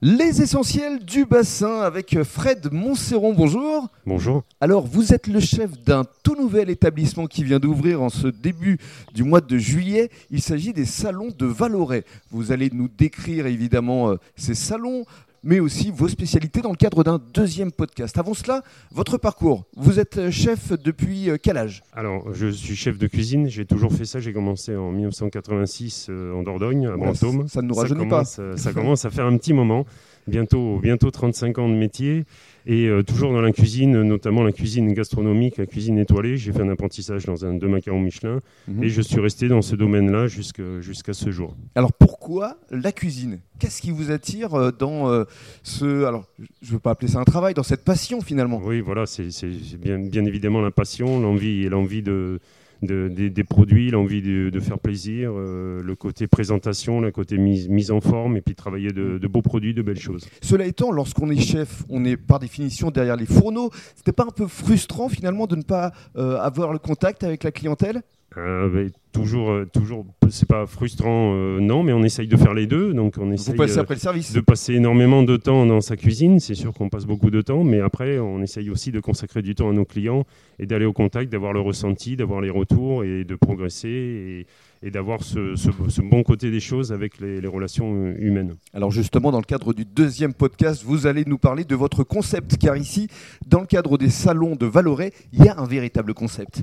Les essentiels du bassin avec Fred Montserron, bonjour. Bonjour. Alors, vous êtes le chef d'un tout nouvel établissement qui vient d'ouvrir en ce début du mois de juillet. Il s'agit des salons de Valoret. Vous allez nous décrire évidemment euh, ces salons, mais aussi vos spécialités dans le cadre d'un deuxième podcast. Avant cela, votre parcours. Vous êtes chef depuis euh, quel âge? Alors, je suis chef de cuisine. J'ai toujours fait ça. J'ai commencé en 1986 euh, en Dordogne, à Brantôme. Ça ne nous rajeunit pas. euh, ça commence à faire un petit moment. Bientôt, bientôt 35 ans de métier. Et euh, toujours dans la cuisine, notamment la cuisine gastronomique, la cuisine étoilée. J'ai fait un apprentissage dans un deux macarons Michelin. Mhm. Et je suis resté dans ce domaine-là jusqu'à ce jour. Alors pourquoi la cuisine? Qu'est-ce qui vous attire euh, dans euh, ce... Alors, je ne veux pas appeler ça un travail, dans cette passion finalement? Oui, voilà, c'est bien, bien évidemment la passion, l'envie et l'envie de, de- des- produits, l'envie de, de faire plaisir, euh, le côté présentation, le côté mise, mise en forme, et puis travailler de, de beaux produits, de belles choses. Cela étant, lorsqu'on est chef, on est par définition derrière les fourneaux. C'était pas un peu frustrant finalement de ne pas euh, avoir le contact avec la clientèle? Euh, toujours, euh, toujours, c'est pas frustrant, euh, non, mais on essaye de faire les deux, donc on essaye après le service de passer énormément de temps dans sa cuisine. C'est sûr qu'on passe beaucoup de temps, mais après, on essaye aussi de consacrer du temps à nos clients et d'aller au contact, d'avoir le ressenti, d'avoir les retours et de progresser et, et d'avoir ce, ce- ce bon côté des choses avec les, les relations humaines. Alors justement, dans le cadre du deuxième podcast, vous allez nous parler de votre concept, car ici, dans le cadre des salons de Valoret, il y a un véritable concept.